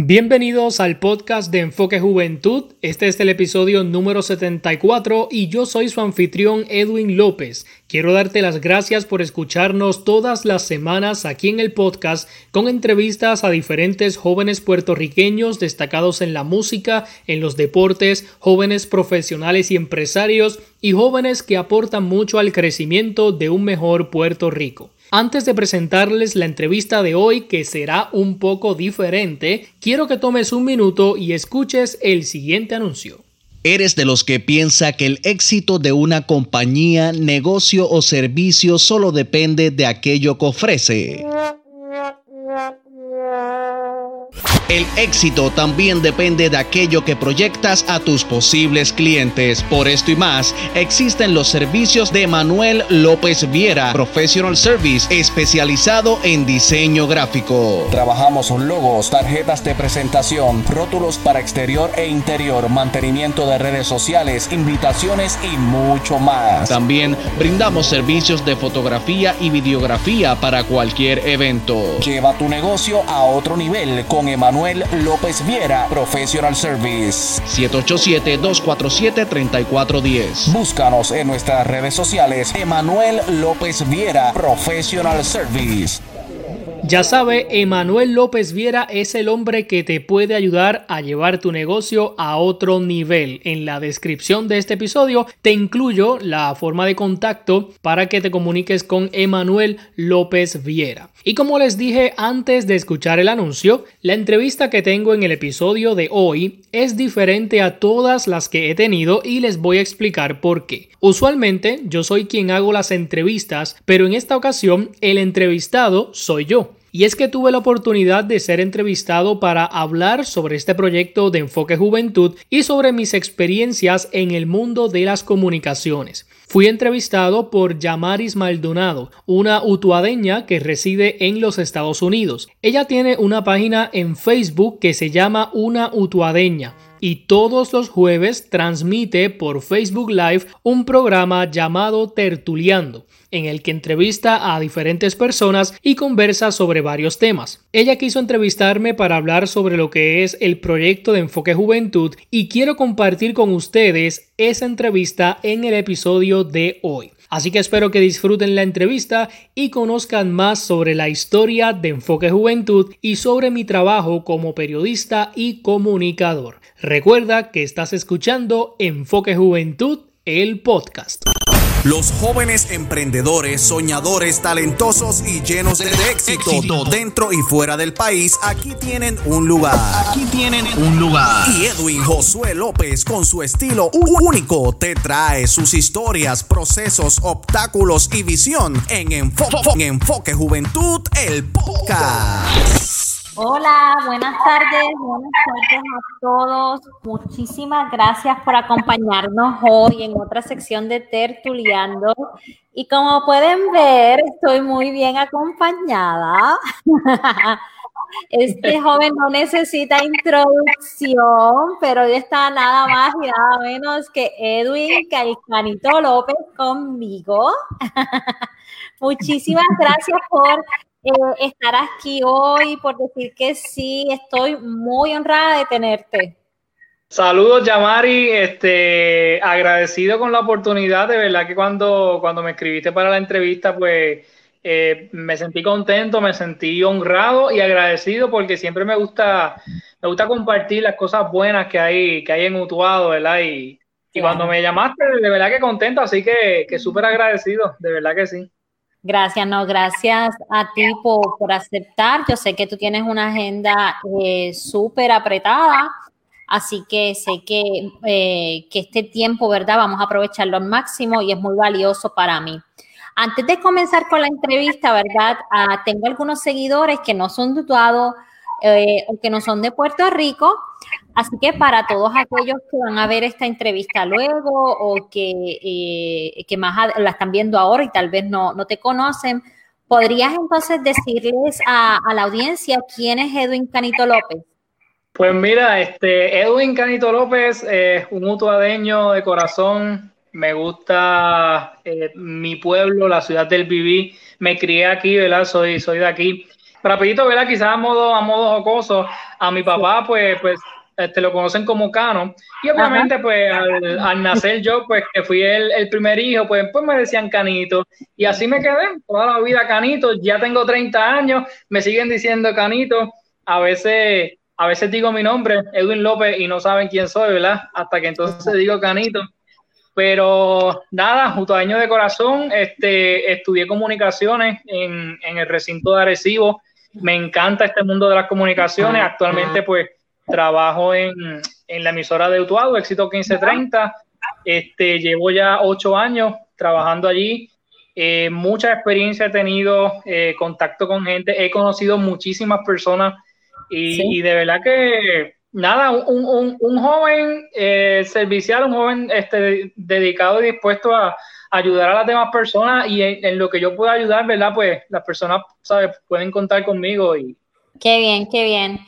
Bienvenidos al podcast de Enfoque Juventud. Este es el episodio número 74 y yo soy su anfitrión Edwin López. Quiero darte las gracias por escucharnos todas las semanas aquí en el podcast con entrevistas a diferentes jóvenes puertorriqueños destacados en la música, en los deportes, jóvenes profesionales y empresarios y jóvenes que aportan mucho al crecimiento de un mejor Puerto Rico. Antes de presentarles la entrevista de hoy, que será un poco diferente, quiero que tomes un minuto y escuches el siguiente anuncio. ¿Eres de los que piensa que el éxito de una compañía, negocio o servicio solo depende de aquello que ofrece? El éxito también depende de aquello que proyectas a tus posibles clientes. Por esto y más, existen los servicios de Manuel López Viera, Professional Service, especializado en diseño gráfico. Trabajamos logos, tarjetas de presentación, rótulos para exterior e interior, mantenimiento de redes sociales, invitaciones y mucho más. También brindamos servicios de fotografía y videografía para cualquier evento. Lleva tu negocio a otro nivel con Emanuel Manuel López Viera, Professional Service. 787-247-3410. Búscanos en nuestras redes sociales. Emanuel López Viera, Professional Service. Ya sabe, Emanuel López Viera es el hombre que te puede ayudar a llevar tu negocio a otro nivel. En la descripción de este episodio te incluyo la forma de contacto para que te comuniques con Emanuel López Viera. Y como les dije antes de escuchar el anuncio, la entrevista que tengo en el episodio de hoy es diferente a todas las que he tenido y les voy a explicar por qué. Usualmente yo soy quien hago las entrevistas, pero en esta ocasión el entrevistado soy yo. Y es que tuve la oportunidad de ser entrevistado para hablar sobre este proyecto de enfoque juventud y sobre mis experiencias en el mundo de las comunicaciones. Fui entrevistado por Yamaris Maldonado, una utuadeña que reside en los Estados Unidos. Ella tiene una página en Facebook que se llama Una Utuadeña y todos los jueves transmite por Facebook Live un programa llamado Tertuliando, en el que entrevista a diferentes personas y conversa sobre varios temas. Ella quiso entrevistarme para hablar sobre lo que es el proyecto de Enfoque Juventud y quiero compartir con ustedes esa entrevista en el episodio de hoy. Así que espero que disfruten la entrevista y conozcan más sobre la historia de Enfoque Juventud y sobre mi trabajo como periodista y comunicador. Recuerda que estás escuchando Enfoque Juventud, el podcast. Los jóvenes emprendedores, soñadores, talentosos y llenos de, éxito, dentro y fuera del país, aquí tienen un lugar. Aquí tienen un lugar. Y Edwin Josué López, con su estilo único, te trae sus historias, procesos, obstáculos y visión en Enfoque, en Enfoque Juventud, el podcast. Hola, buenas tardes, buenas tardes a todos. Muchísimas gracias por acompañarnos hoy en otra sección de Tertuliando. Y como pueden ver, estoy muy bien acompañada. Este joven no necesita introducción, pero hoy está nada más y nada menos que Edwin Calcanito López conmigo. Muchísimas gracias por eh, estar aquí hoy, por decir que sí. Estoy muy honrada de tenerte. Saludos, Yamari. Este, agradecido con la oportunidad. De verdad que cuando, cuando me escribiste para la entrevista, pues eh, me sentí contento, me sentí honrado y agradecido porque siempre me gusta, me gusta compartir las cosas buenas que hay, que hay en Utuado, ¿verdad? Y, y cuando me llamaste, de verdad que contento, así que, que súper agradecido, de verdad que sí. Gracias, no, gracias a ti por, aceptar. Yo sé que tú tienes una agenda eh, súper apretada, así que sé que, eh, que este tiempo, ¿verdad? Vamos a aprovecharlo al máximo y es muy valioso para mí. Antes de comenzar con la entrevista, ¿verdad? Ah, tengo algunos seguidores que no son dudados eh, que no son de Puerto Rico. Así que para todos aquellos que van a ver esta entrevista luego o que, eh, que más la están viendo ahora y tal vez no, no te conocen, ¿podrías entonces decirles a, la audiencia quién es Edwin Canito López? Pues mira, este Edwin Canito López es un mutuadeño de corazón. Me gusta eh, mi pueblo, la ciudad del Viví. Me crié aquí, ¿verdad? Soy, soy de aquí. rapidito, ¿verdad? Quizás a modo, a modo jocoso, a mi papá, pues, pues este, lo conocen como Cano. Y obviamente, pues al, nacer yo, pues que fui el, el, primer hijo, pues, pues me decían Canito. Y así me quedé toda la vida Canito. Ya tengo 30 años, me siguen diciendo Canito. A veces, a veces digo mi nombre, Edwin López, y no saben quién soy, ¿verdad? Hasta que entonces digo Canito. Pero nada, justo año de corazón, este, estudié comunicaciones en, en el recinto de Arecibo. Me encanta este mundo de las comunicaciones. Actualmente, pues, trabajo en, en la emisora de Utuado, Éxito 1530. Este, llevo ya ocho años trabajando allí. Eh, mucha experiencia he tenido, eh, contacto con gente, he conocido muchísimas personas y, de verdad que nada, un, un, joven eh, servicial, un joven este, dedicado y dispuesto a, ayudar a las demás personas y en, lo que yo pueda ayudar, ¿verdad? Pues las personas, ¿sabes? Pueden contar conmigo y... Qué bien, qué bien.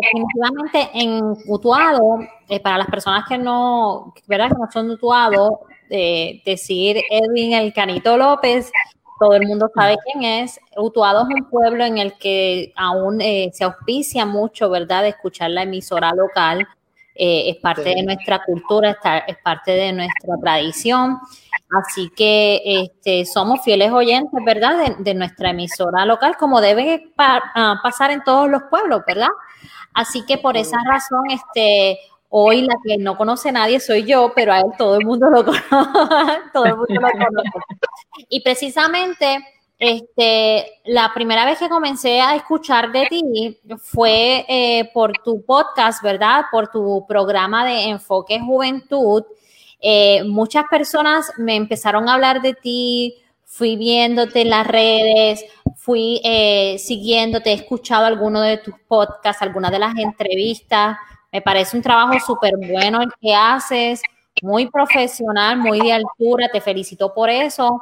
Definitivamente en Utuado, eh, para las personas que no, ¿verdad? Que no son de Utuado, eh, decir Edwin el Canito López todo el mundo sabe quién es. Utuado es un pueblo en el que aún eh, se auspicia mucho, ¿verdad?, de escuchar la emisora local. Eh, es parte de nuestra cultura, es parte de nuestra tradición. Así que este, somos fieles oyentes, ¿verdad?, de, nuestra emisora local, como debe ah, pasar en todos los pueblos, ¿verdad? Así que por esa razón, este, Hoy la que no conoce nadie soy yo, pero a él todo el mundo lo conoce. todo el mundo lo conoce. Y precisamente, este, la primera vez que comencé a escuchar de ti fue eh, por tu podcast, ¿verdad? Por tu programa de Enfoque Juventud. Eh, muchas personas me empezaron a hablar de ti, fui viéndote en las redes, fui eh, siguiéndote, he escuchado algunos de tus podcasts, algunas de las entrevistas. Me parece un trabajo súper bueno el que haces, muy profesional, muy de altura. Te felicito por eso.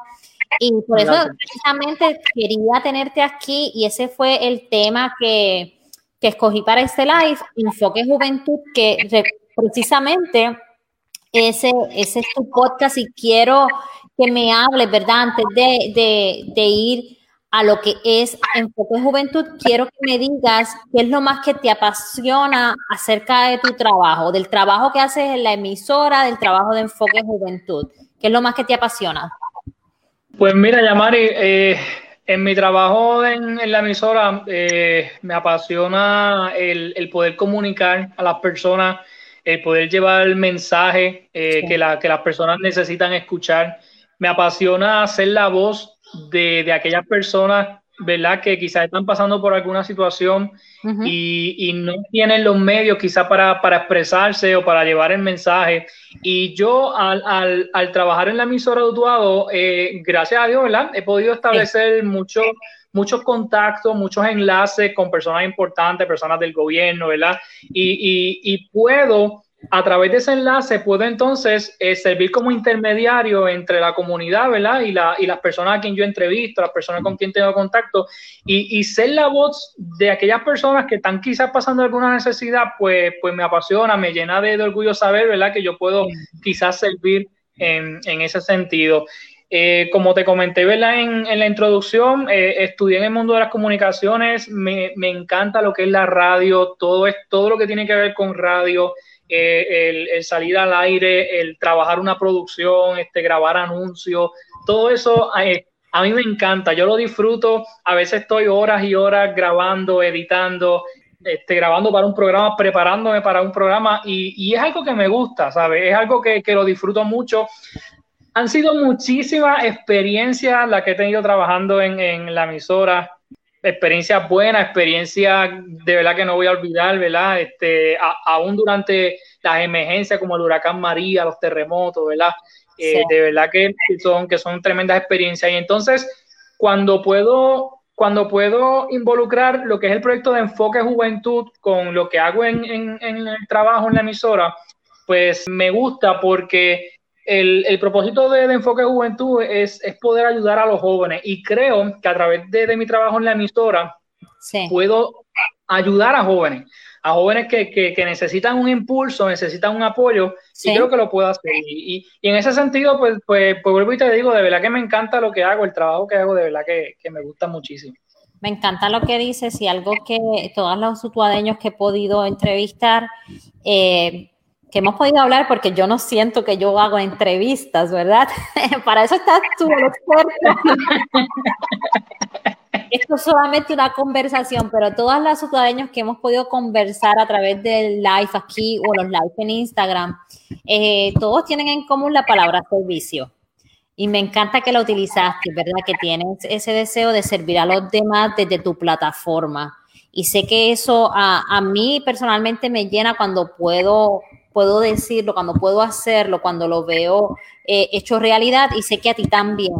Y por eso precisamente quería tenerte aquí y ese fue el tema que, que escogí para este live, Enfoque Juventud, que precisamente ese, ese es tu podcast y quiero que me hables, ¿verdad? Antes de, de, ir a lo que es Enfoque Juventud, quiero que me digas qué es lo más que te apasiona acerca de tu trabajo, del trabajo que haces en la emisora, del trabajo de Enfoque Juventud. ¿Qué es lo más que te apasiona? Pues mira, Yamari, eh, en mi trabajo en, la emisora eh, me apasiona el, poder comunicar a las personas, el poder llevar el mensaje eh, que, la, que las personas necesitan escuchar. Me apasiona hacer la voz de, de aquellas personas, ¿verdad? Que quizás están pasando por alguna situación y, y, no tienen los medios quizás para, para, expresarse o para llevar el mensaje. Y yo al, al, al trabajar en la emisora de Utuado, eh, gracias a Dios, ¿verdad? He podido establecer muchos muchos contactos, muchos enlaces con personas importantes, personas del gobierno, ¿verdad? Y, y, y puedo a través de ese enlace puedo entonces eh, servir como intermediario entre la comunidad, ¿verdad? Y, la, y las personas a quien yo entrevisto, las personas con quien tengo contacto, y, y, ser la voz de aquellas personas que están quizás pasando alguna necesidad, pues, pues me apasiona, me llena de, orgullo saber, ¿verdad? Que yo puedo quizás servir en, en ese sentido. Eh, como te comenté ¿verdad? En, en la introducción, eh, estudié en el mundo de las comunicaciones, me, encanta lo que es la radio, todo, es, todo lo que tiene que ver con radio, eh, el, salir al aire, el trabajar una producción, este, grabar anuncios, todo eso eh, a mí me encanta, yo lo disfruto, a veces estoy horas y horas grabando, editando, este, grabando para un programa, preparándome para un programa y, es algo que me gusta, ¿sabes? Es algo que, lo disfruto mucho. Han sido muchísimas experiencias las que he tenido trabajando en, en la emisora, experiencias buenas, experiencias de verdad que no voy a olvidar, ¿verdad? Este, aún durante las emergencias como el huracán María, los terremotos, ¿verdad? Eh, de verdad que son, que son tremendas experiencias. Y entonces, cuando puedo, cuando puedo involucrar lo que es el proyecto de enfoque juventud con lo que hago en, en, en el trabajo en la emisora, pues me gusta porque el, propósito de, Enfoque Juventud es, poder ayudar a los jóvenes y creo que a través de, mi trabajo en la emisora puedo ayudar a jóvenes, a jóvenes que, necesitan un impulso, necesitan un apoyo y creo que lo puedo hacer. Y, en ese sentido, pues, pues, pues, vuelvo y te digo, de verdad que me encanta lo que hago, el trabajo que hago, de verdad que, me gusta muchísimo. Me encanta lo que dices y algo que todos los utuadeños que he podido entrevistar, eh, que hemos podido hablar, porque yo no siento que yo hago entrevistas, ¿verdad? Para eso estás tú, el experto. Esto es solamente una conversación, pero todas las utuadeños que hemos podido conversar a través del live aquí o los live en Instagram, eh, todos tienen en común la palabra servicio. Y me encanta que la utilizaste, ¿verdad? Que tienes ese deseo de servir a los demás desde tu plataforma. Y sé que eso a, a mí personalmente me llena cuando puedo, puedo decirlo, cuando puedo hacerlo, cuando lo veo eh, hecho realidad y sé que a ti también.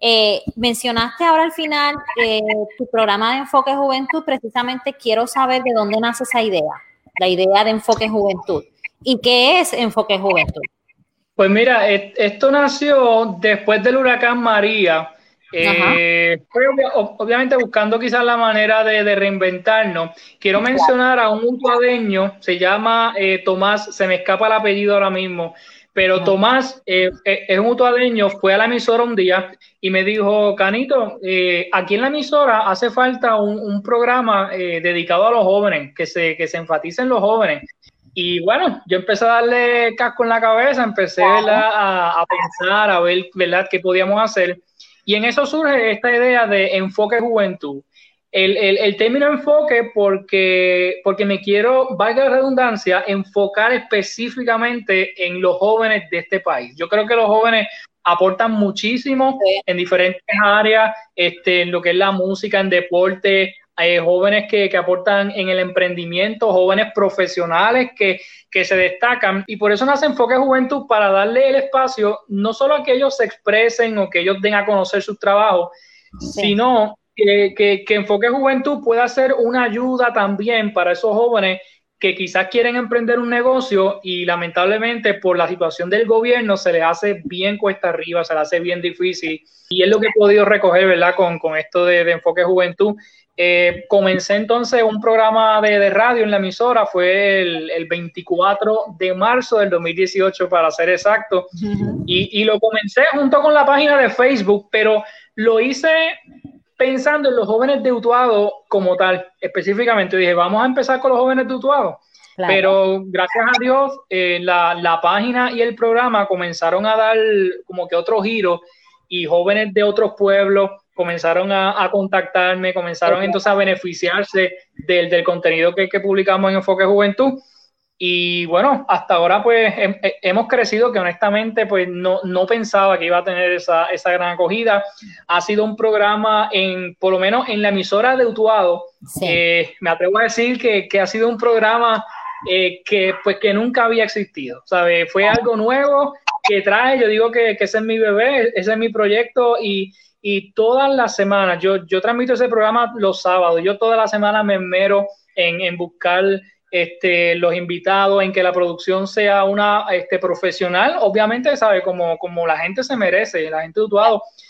Eh, mencionaste ahora al final eh, tu programa de enfoque juventud, precisamente quiero saber de dónde nace esa idea, la idea de enfoque juventud. ¿Y qué es enfoque juventud? Pues mira, esto nació después del huracán María. Eh, obviamente buscando quizás la manera de, reinventarnos. Quiero mencionar a un mutuadeño, se llama eh, Tomás, se me escapa el apellido ahora mismo, pero Tomás eh, es un mutuadeño, fue a la emisora un día y me dijo, Canito, aquí en la emisora hace falta un, programa dedicado a los jóvenes, que se, que se enfatice en los jóvenes. Y bueno, yo empecé a darle casco en la cabeza, empecé a, pensar, a ver ¿verdad? qué podíamos hacer. Y en eso surge esta idea de enfoque juventud. El, el, el, término enfoque porque, porque me quiero, valga la redundancia, enfocar específicamente en los jóvenes de este país. Yo creo que los jóvenes aportan muchísimo en diferentes áreas, este, en lo que es la música, en deporte, hay jóvenes que, aportan en el emprendimiento, jóvenes profesionales que, se destacan. Y por eso nace Enfoque Juventud para darle el espacio no solo a que ellos se expresen o que ellos den a conocer sus trabajos, sino que, que, que Enfoque Juventud pueda ser una ayuda también para esos jóvenes que quizás quieren emprender un negocio y lamentablemente por la situación del gobierno se les hace bien cuesta arriba, se les hace bien difícil. Y es lo que he podido recoger, ¿verdad? Con, esto de, de Enfoque Juventud. Eh, comencé entonces un programa de, radio en la emisora, fue el, 24 de marzo del 2018 para ser exacto, y, lo comencé junto con la página de Facebook, pero lo hice pensando en los jóvenes de Utuado como tal, específicamente dije, vamos a empezar con los jóvenes de Utuado. Pero gracias a Dios, eh, la, la página y el programa comenzaron a dar como que otro giro y jóvenes de otros pueblos comenzaron a, contactarme, comenzaron entonces a beneficiarse del, del contenido que, que, publicamos en Enfoque Juventud. Y bueno, hasta ahora pues hemos crecido que honestamente pues no, no pensaba que iba a tener esa, esa, gran acogida. Ha sido un programa en, por lo menos en la emisora de Utuado, eh, me atrevo a decir que, que, ha sido un programa eh, que pues que nunca había existido, ¿sabe? Fue algo nuevo que trae, yo digo que, que ese es mi bebé, ese es mi proyecto y, y todas las semanas, yo, yo transmito ese programa los sábados, yo toda la semana me mero en, en buscar este, los invitados, en que la producción sea una este, profesional, obviamente, ¿sabe? Como, como la gente se merece, la gente de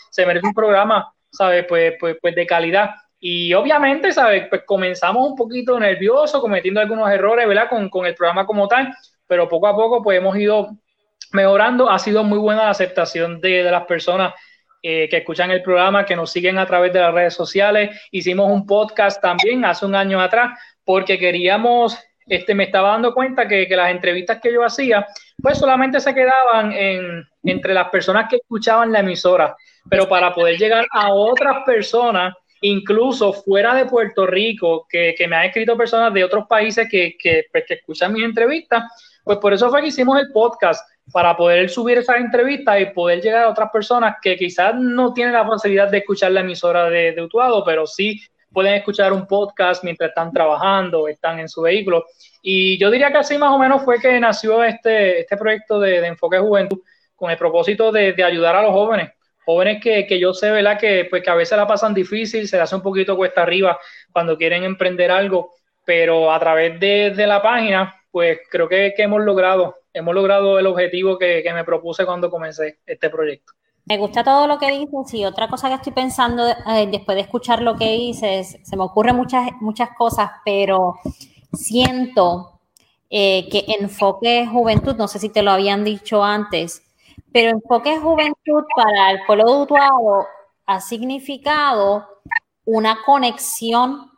se merece un programa, ¿sabe? Pues, pues, pues de calidad. Y obviamente, ¿sabe? Pues comenzamos un poquito nervioso, cometiendo algunos errores, ¿verdad? Con, con el programa como tal, pero poco a poco pues hemos ido mejorando. Ha sido muy buena la aceptación de, de las personas eh, que escuchan el programa, que nos siguen a través de las redes sociales. Hicimos un podcast también hace un año atrás porque queríamos, este, me estaba dando cuenta que, que las entrevistas que yo hacía, pues solamente se quedaban en, entre las personas que escuchaban la emisora, pero para poder llegar a otras personas, incluso fuera de Puerto Rico, que, que me han escrito personas de otros países que, que, pues, que escuchan mis entrevistas, pues por eso fue que hicimos el podcast para poder subir esas entrevistas y poder llegar a otras personas que quizás no tienen la facilidad de escuchar la emisora de, de Utuado, pero sí pueden escuchar un podcast mientras están trabajando, están en su vehículo. Y yo diría que así más o menos fue que nació este, este proyecto de, Enfoque Juventud con el propósito de, ayudar a los jóvenes. Jóvenes que, que yo sé, ¿verdad? Que, pues, que a veces la pasan difícil, se le hace un poquito cuesta arriba cuando quieren emprender algo, pero a través de, la página, pues creo que hemos logrado hemos logrado el objetivo que, me propuse cuando comencé este proyecto. Me gusta todo lo que dices y otra cosa que estoy pensando eh, después de escuchar lo que dices, se me ocurren muchas, muchas cosas, pero siento eh, que enfoque juventud, no sé si te lo habían dicho antes, pero enfoque juventud para el pueblo de Utuado ha significado una conexión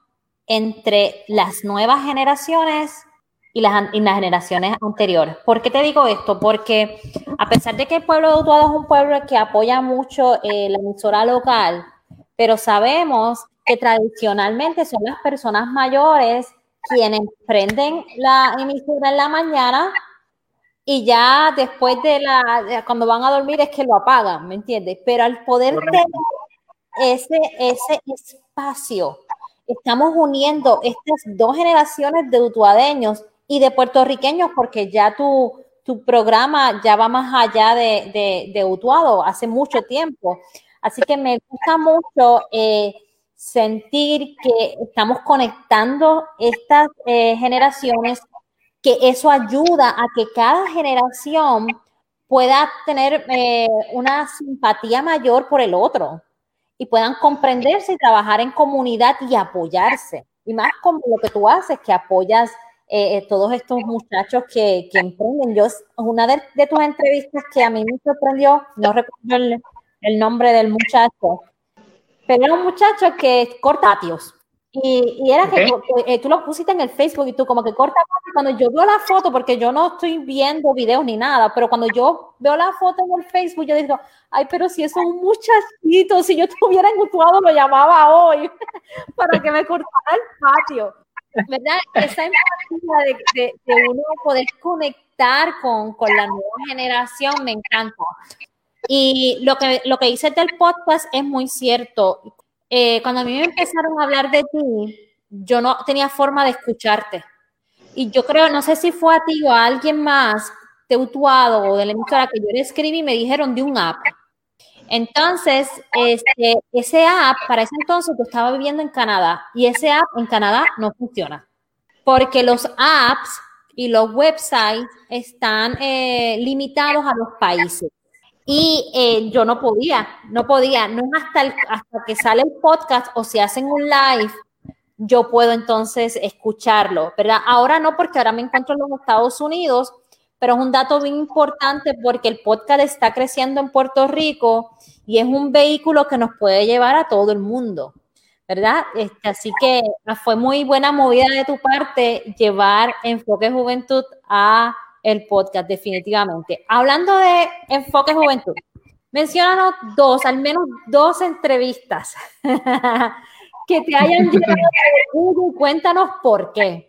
entre las nuevas generaciones y las, generaciones anteriores. ¿Por qué te digo esto? Porque a pesar de que el pueblo de Utuado es un pueblo que apoya mucho eh, la emisora local, pero sabemos que tradicionalmente son las personas mayores quienes prenden la emisora en la mañana y ya después de la, cuando van a dormir es que lo apagan, ¿me entiendes? Pero al poder tener ese, ese espacio, estamos uniendo estas dos generaciones de utuadeños y de puertorriqueños, porque ya tu, tu programa ya va más allá de, de, de, Utuado, hace mucho tiempo. Así que me gusta mucho eh, sentir que estamos conectando estas eh, generaciones que eso ayuda a que cada generación pueda tener eh, una simpatía mayor por el otro y puedan comprenderse y trabajar en comunidad y apoyarse. Y más como lo que tú haces, que apoyas eh, eh todos estos muchachos que, que, emprenden. Yo, una de, de, tus entrevistas que a mí me sorprendió, no recuerdo el, el nombre del muchacho, pero era un muchacho que corta patios. Y, y, era que eh, tú lo pusiste en el Facebook y tú como que corta cuando yo veo la foto, porque yo no estoy viendo videos ni nada, pero cuando yo veo la foto en el Facebook, yo digo, ay, pero si eso es un muchachito, si yo estuviera en lo llamaba hoy para que me cortara el patio. ¿Verdad? Esa empatía de, uno poder conectar con, con la nueva generación me encanta. Y lo que, lo que dices del podcast es muy cierto. Eh, cuando a mí me empezaron a hablar de ti, yo no tenía forma de escucharte. Y yo creo, no sé si fue a ti o a alguien más de Utuado o de la emisora que yo le escribí me dijeron de un app. Entonces, este, ese app, para ese entonces yo estaba viviendo en Canadá y ese app en Canadá no funciona. Porque los apps y los websites están eh, limitados a los países. Y eh, yo no podía, no podía, no es hasta, hasta que sale el podcast o si hacen un live, yo puedo entonces escucharlo, ¿verdad? Ahora no, porque ahora me encuentro en los Estados Unidos, pero es un dato bien importante porque el podcast está creciendo en Puerto Rico y es un vehículo que nos puede llevar a todo el mundo, ¿verdad? Este, así que fue muy buena movida de tu parte llevar Enfoque Juventud a el podcast, definitivamente. Hablando de Enfoque Juventud, mencionanos dos, al menos dos entrevistas que te hayan llegado y cuéntanos por qué.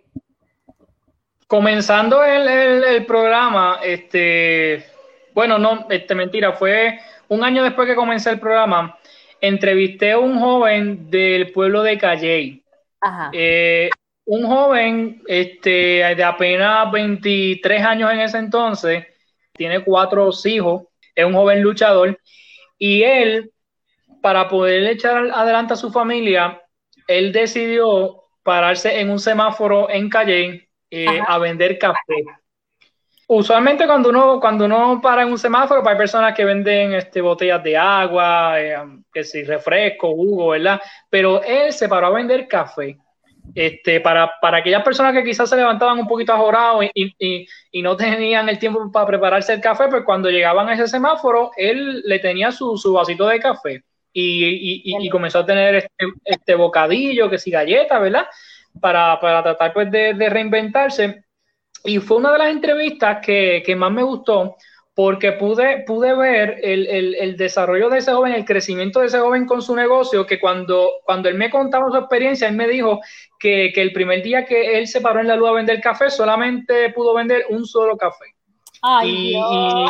Comenzando el, el, programa, este, bueno, no, este, mentira, fue un año después que comencé el programa, entrevisté a un joven del pueblo de Calley. Ajá. Eh, un joven este, de apenas 23 años en ese entonces, tiene cuatro hijos, es un joven luchador, y él, para poder echar adelante a su familia, él decidió pararse en un semáforo en Calle eh, a vender café. Usualmente cuando uno, cuando uno para en un semáforo, pues hay personas que venden este, botellas de agua, eh, que si refresco, jugo, ¿verdad? Pero él se paró a vender café este, para, para aquellas personas que quizás se levantaban un poquito ajorados y, y, y, no tenían el tiempo para prepararse el café, pues cuando llegaban a ese semáforo, él le tenía su, su vasito de café y, y, comenzó a tener este, este, bocadillo, que si galleta, ¿verdad? Para, para tratar pues de, de, reinventarse. Y fue una de las entrevistas que, que más me gustó porque pude, pude ver el, el, el, desarrollo de ese joven, el crecimiento de ese joven con su negocio, que cuando, cuando él me contaba su experiencia, él me dijo que, que el primer día que él se paró en la luz a vender café, solamente pudo vender un solo café. y, y,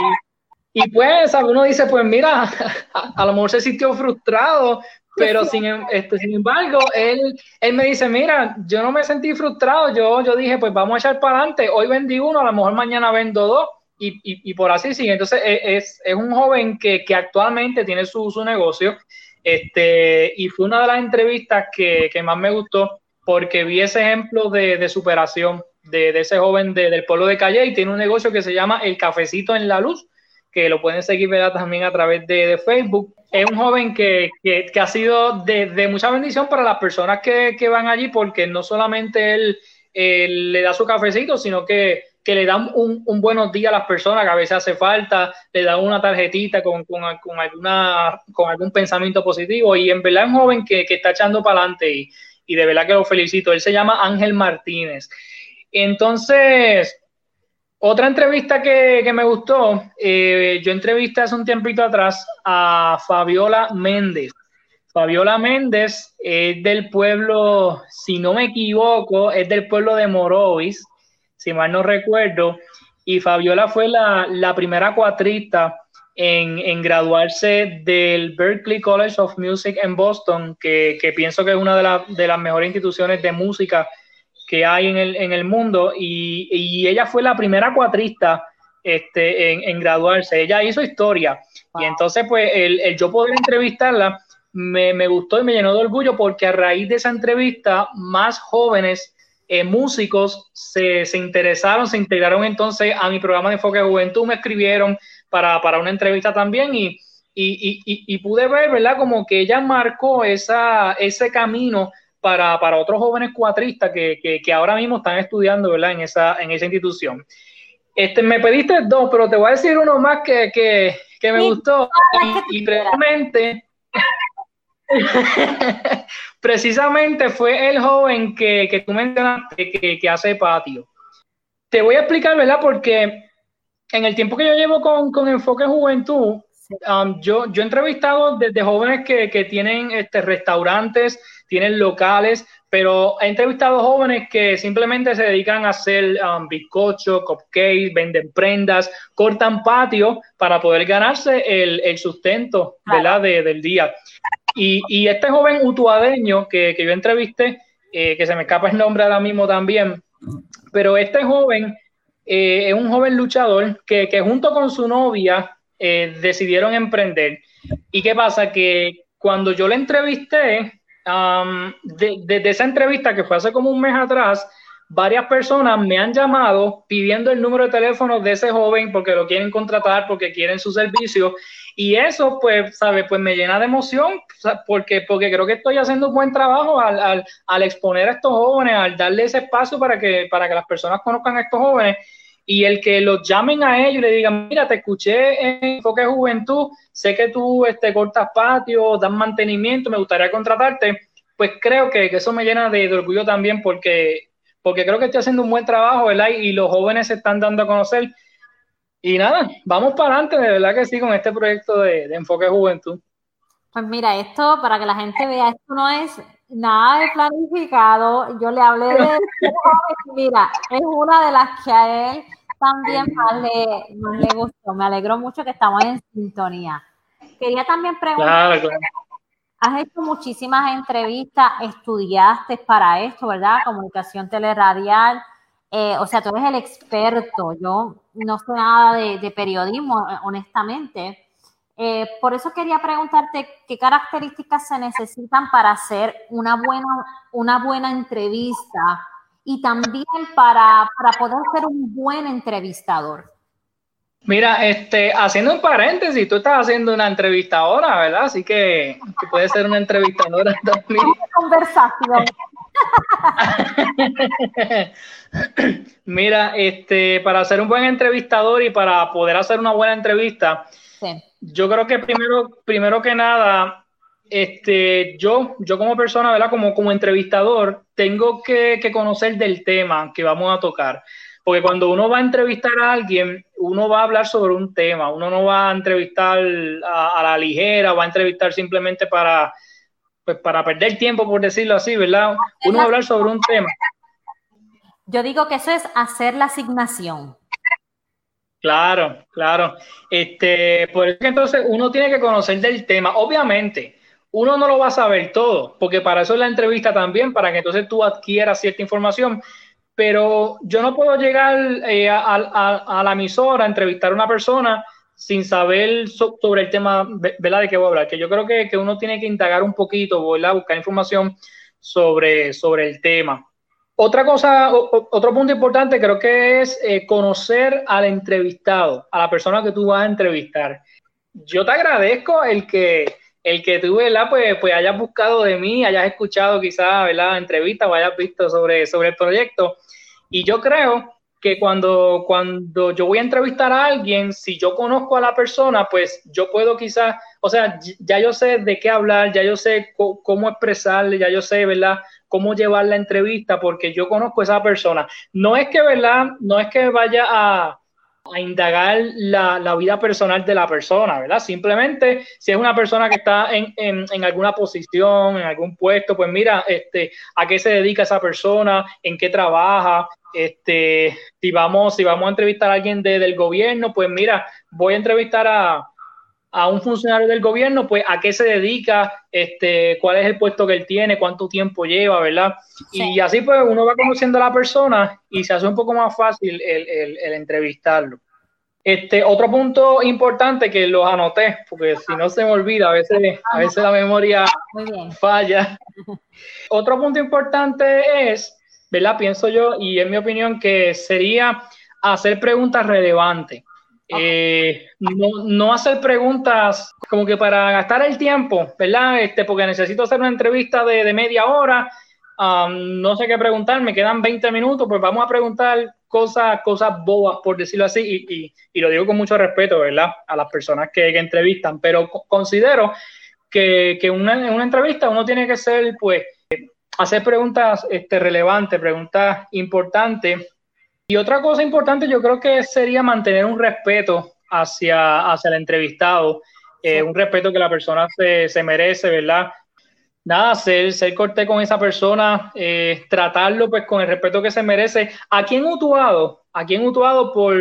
y, pues, uno dice, pues mira, a, lo mejor se sintió frustrado, pero sin, em, este, sin embargo, él, él me dice, mira, yo no me sentí frustrado, yo, yo dije, pues vamos a echar para adelante, hoy vendí uno, a lo mejor mañana vendo dos y, y, por así sigue. Entonces, e, es, es un joven que, que actualmente tiene su, su, negocio. Este, y fue una de las entrevistas que, que más me gustó porque vi ese ejemplo de, de superación de, de, ese joven de, del pueblo de Calle y tiene un negocio que se llama El Cafecito en la Luz, que lo pueden seguir ¿verdad? también a través de Facebook. Es un joven que, que, ha sido de, mucha bendición para las personas que, que van allí porque no solamente él, le da su cafecito, sino que le dan un, buenos días a las personas, que a veces hace falta, le dan una tarjetita con, con, alguna, con algún pensamiento positivo y en verdad es un joven que, está echando para adelante y, y de verdad que lo felicito. Él se llama Ángel Martínez. Entonces, otra entrevista que, me gustó, eh, yo entrevisté hace un tiempito atrás a Fabiola Méndez. Fabiola Méndez es del pueblo, si no me equivoco, es del pueblo de Morovis, si mal no recuerdo, y Fabiola fue la, primera cuatrista en, graduarse del Berklee College of Music en Boston, que, pienso que es una de, de las mejores instituciones de música que hay en el, en el mundo y, ella fue la primera cuatrista este, en, graduarse. Ella hizo historia y entonces pues el, yo poder entrevistarla me, gustó y me llenó de orgullo porque a raíz de esa entrevista más jóvenes eh, músicos se, interesaron, se integraron entonces a mi programa de enfoque de juventud, me escribieron para, una entrevista también y, y, pude ver, ¿verdad? Como que ella marcó esa, ese camino para, para otros jóvenes cuatristas que, que, ahora mismo están estudiando ¿verdad? En, esa, en esa institución. Este, me pediste dos, pero te voy a decir uno más que, que, que me gustó. Y, precisamente, precisamente fue el joven que, que tú mencionaste que, que, hace patio. Te voy a explicar, ¿verdad? Porque en el tiempo que yo llevo con, con Enfoque Juventud, um, yo, yo he entrevistado desde jóvenes que, que tienen este, restaurantes, tienen locales, pero he entrevistado jóvenes que simplemente se dedican a hacer um, bizcochos, cupcakes, venden prendas, cortan patio para poder ganarse el, sustento ¿verdad? del día. Y, este joven utuadeño que, yo entrevisté, eh, que se me escapa el nombre ahora mismo también, pero este joven eh, es un joven luchador que, junto con su novia eh, decidieron emprender. ¿Y qué pasa? Que cuando yo le entrevisté, desde de, esa entrevista que fue hace como un mes atrás, varias personas me han llamado pidiendo el número de teléfono de ese joven porque lo quieren contratar, porque quieren su servicio. Y eso, pues, ¿sabes? Pues me llena de emoción porque, porque creo que estoy haciendo un buen trabajo al, al, al, exponer a estos jóvenes, al darle ese espacio para que, para que las personas conozcan a estos jóvenes y el que los llamen a ellos y le digan, mira, te escuché en Enfoque Juventud, sé que tú este, cortas patio, das mantenimiento, me gustaría contratarte, pues creo que, eso me llena de, orgullo también porque, porque creo que estoy haciendo un buen trabajo, ¿verdad? Y, los jóvenes se están dando a conocer. Y nada, vamos para adelante, de verdad que sí, con este proyecto de, de Enfoque Juventud. Pues mira, esto, para que la gente vea, esto no es nada de planificado. Yo le hablé de, mira, es una de las que a él también más le, gustó. Me alegro mucho que estamos en sintonía. Quería también preguntar, has hecho muchísimas entrevistas, estudiaste para esto, ¿verdad? Comunicación teleradial. Eh, o sea, tú eres el experto. Yo no sé nada de, periodismo, honestamente. Eh, por eso quería preguntarte qué características se necesitan para hacer una buena, una buena entrevista y también para, poder ser un buen entrevistador? Mira, este, haciendo un paréntesis, tú estás haciendo una entrevista ahora, ¿verdad? Así que, que puedes ser una entrevistadora también. Conversación. Mira, este, para ser un buen entrevistador y para poder hacer una buena entrevista, yo creo que primero, primero que nada, este, yo, yo como persona, ¿verdad? Como, como entrevistador, tengo que, conocer del tema que vamos a tocar. Porque cuando uno va a entrevistar a alguien, uno va a hablar sobre un tema, uno no va a entrevistar a, la ligera, va a entrevistar simplemente para, pues, para perder tiempo, por decirlo así, ¿verdad? Uno va a hablar sobre un tema. Yo digo que eso es hacer la asignación. Claro, claro. Este, por eso que entonces uno tiene que conocer del tema. Obviamente, uno no lo va a saber todo, porque para eso es la entrevista también, para que entonces tú adquieras cierta información. Pero yo no puedo llegar eh, a, la emisora a entrevistar a una persona sin saber sobre el tema, ¿verdad? De qué voy a hablar. Que yo creo que, que uno tiene que indagar un poquito, ¿verdad? Buscar información sobre, sobre el tema. Otra cosa, otro punto importante creo que es eh, conocer al entrevistado, a la persona que tú vas a entrevistar. Yo te agradezco el que el que tú, ¿verdad? Pues, pues hayas buscado de mí, hayas escuchado quizás, ¿verdad? Entrevistas o hayas visto sobre, sobre el proyecto. Y yo creo que cuando, cuando yo voy a entrevistar a alguien, si yo conozco a la persona, pues yo puedo quizás, o sea, ya yo sé de qué hablar, ya yo sé cómo expresarle, ya yo sé, ¿verdad? Cómo llevar la entrevista, porque yo conozco a esa persona. No es que, ¿verdad? No es que vaya a, a indagar la, la, vida personal de la persona, ¿verdad? Simplemente si es una persona que está en, en, en, alguna posición, en algún puesto, pues mira, este, a qué se dedica esa persona, en qué trabaja, este, si vamos, si vamos a entrevistar a alguien de, del gobierno, pues mira, voy a entrevistar a, a un funcionario del gobierno, pues a qué se dedica, este, cuál es el puesto que él tiene, cuánto tiempo lleva, ¿verdad? Y así pues uno va conociendo a la persona y se hace un poco más fácil el, el, el entrevistarlo. Este, otro punto importante que los anoté, porque si no se me olvida, a veces, a veces la memoria falla. Otro punto importante es, ¿verdad? Pienso yo, y en mi opinión, que sería hacer preguntas relevantes. Eh, no, no, hacer preguntas como que para gastar el tiempo, ¿verdad? Este, porque necesito hacer una entrevista de, media hora, um, no sé qué preguntar, me quedan 20 minutos, pues vamos a preguntar cosas, cosas bobas, por decirlo así, y, lo digo con mucho respeto, ¿verdad? A las personas que, entrevistan, pero considero que, una, en una entrevista uno tiene que ser, pues, hacer preguntas este, relevantes, preguntas importantes y otra cosa importante yo creo que sería mantener un respeto hacia, hacia el entrevistado, eh, un respeto que la persona se, se, merece, ¿verdad? Nada, ser, ser cortés con esa persona, eh, tratarlo pues con el respeto que se merece. Aquí en Utuado, aquí en Utuado por,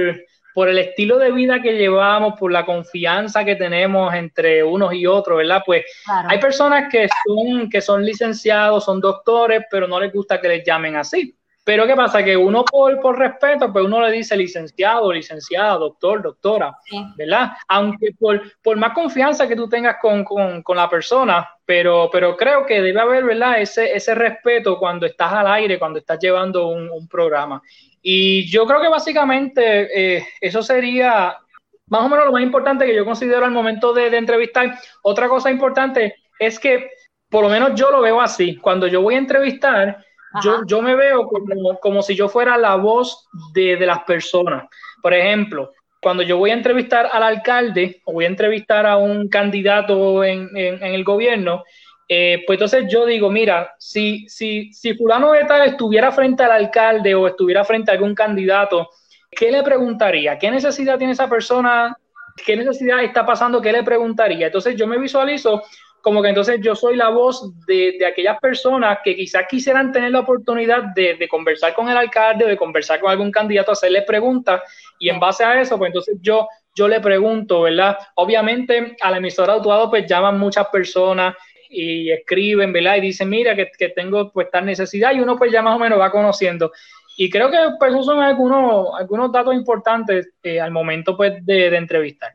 por el estilo de vida que llevamos, por la confianza que tenemos entre unos y otros, ¿verdad? Pues claro. hay personas que son, que son licenciados, son doctores, pero no les gusta que les llamen así. Pero ¿qué pasa? Que uno por, por respeto, pues uno le dice licenciado, licenciada, doctor, doctora, sí. ¿verdad? Aunque por, por, más confianza que tú tengas con, con, con, la persona, pero, pero creo que debe haber, ¿verdad? Ese, ese respeto cuando estás al aire, cuando estás llevando un, un programa. Y yo creo que básicamente eh, eso sería más o menos lo más importante que yo considero al momento de, de entrevistar. Otra cosa importante es que, por lo menos yo lo veo así, cuando yo voy a entrevistar, yo, yo, me veo como, como, si yo fuera la voz de, de, las personas. Por ejemplo, cuando yo voy a entrevistar al alcalde o voy a entrevistar a un candidato en, en, en el gobierno, eh, pues entonces yo digo, mira, si, si, si fulano de tal estuviera frente al alcalde o estuviera frente a algún candidato, ¿qué le preguntaría? ¿Qué necesidad tiene esa persona? ¿Qué necesidad está pasando? ¿Qué le preguntaría? Entonces yo me visualizo como que entonces yo soy la voz de, de aquellas personas que quizás quisieran tener la oportunidad de, de, conversar con el alcalde o de conversar con algún candidato, hacerle preguntas y en base a eso, pues entonces yo, yo le pregunto, ¿verdad? Obviamente a la emisora Autuado pues llaman muchas personas y escriben, ¿verdad? Y dicen, mira, que, que tengo pues tal necesidad y uno pues ya más o menos va conociendo. Y creo que pues esos son algunos, algunos datos importantes eh, al momento pues de, de entrevistar.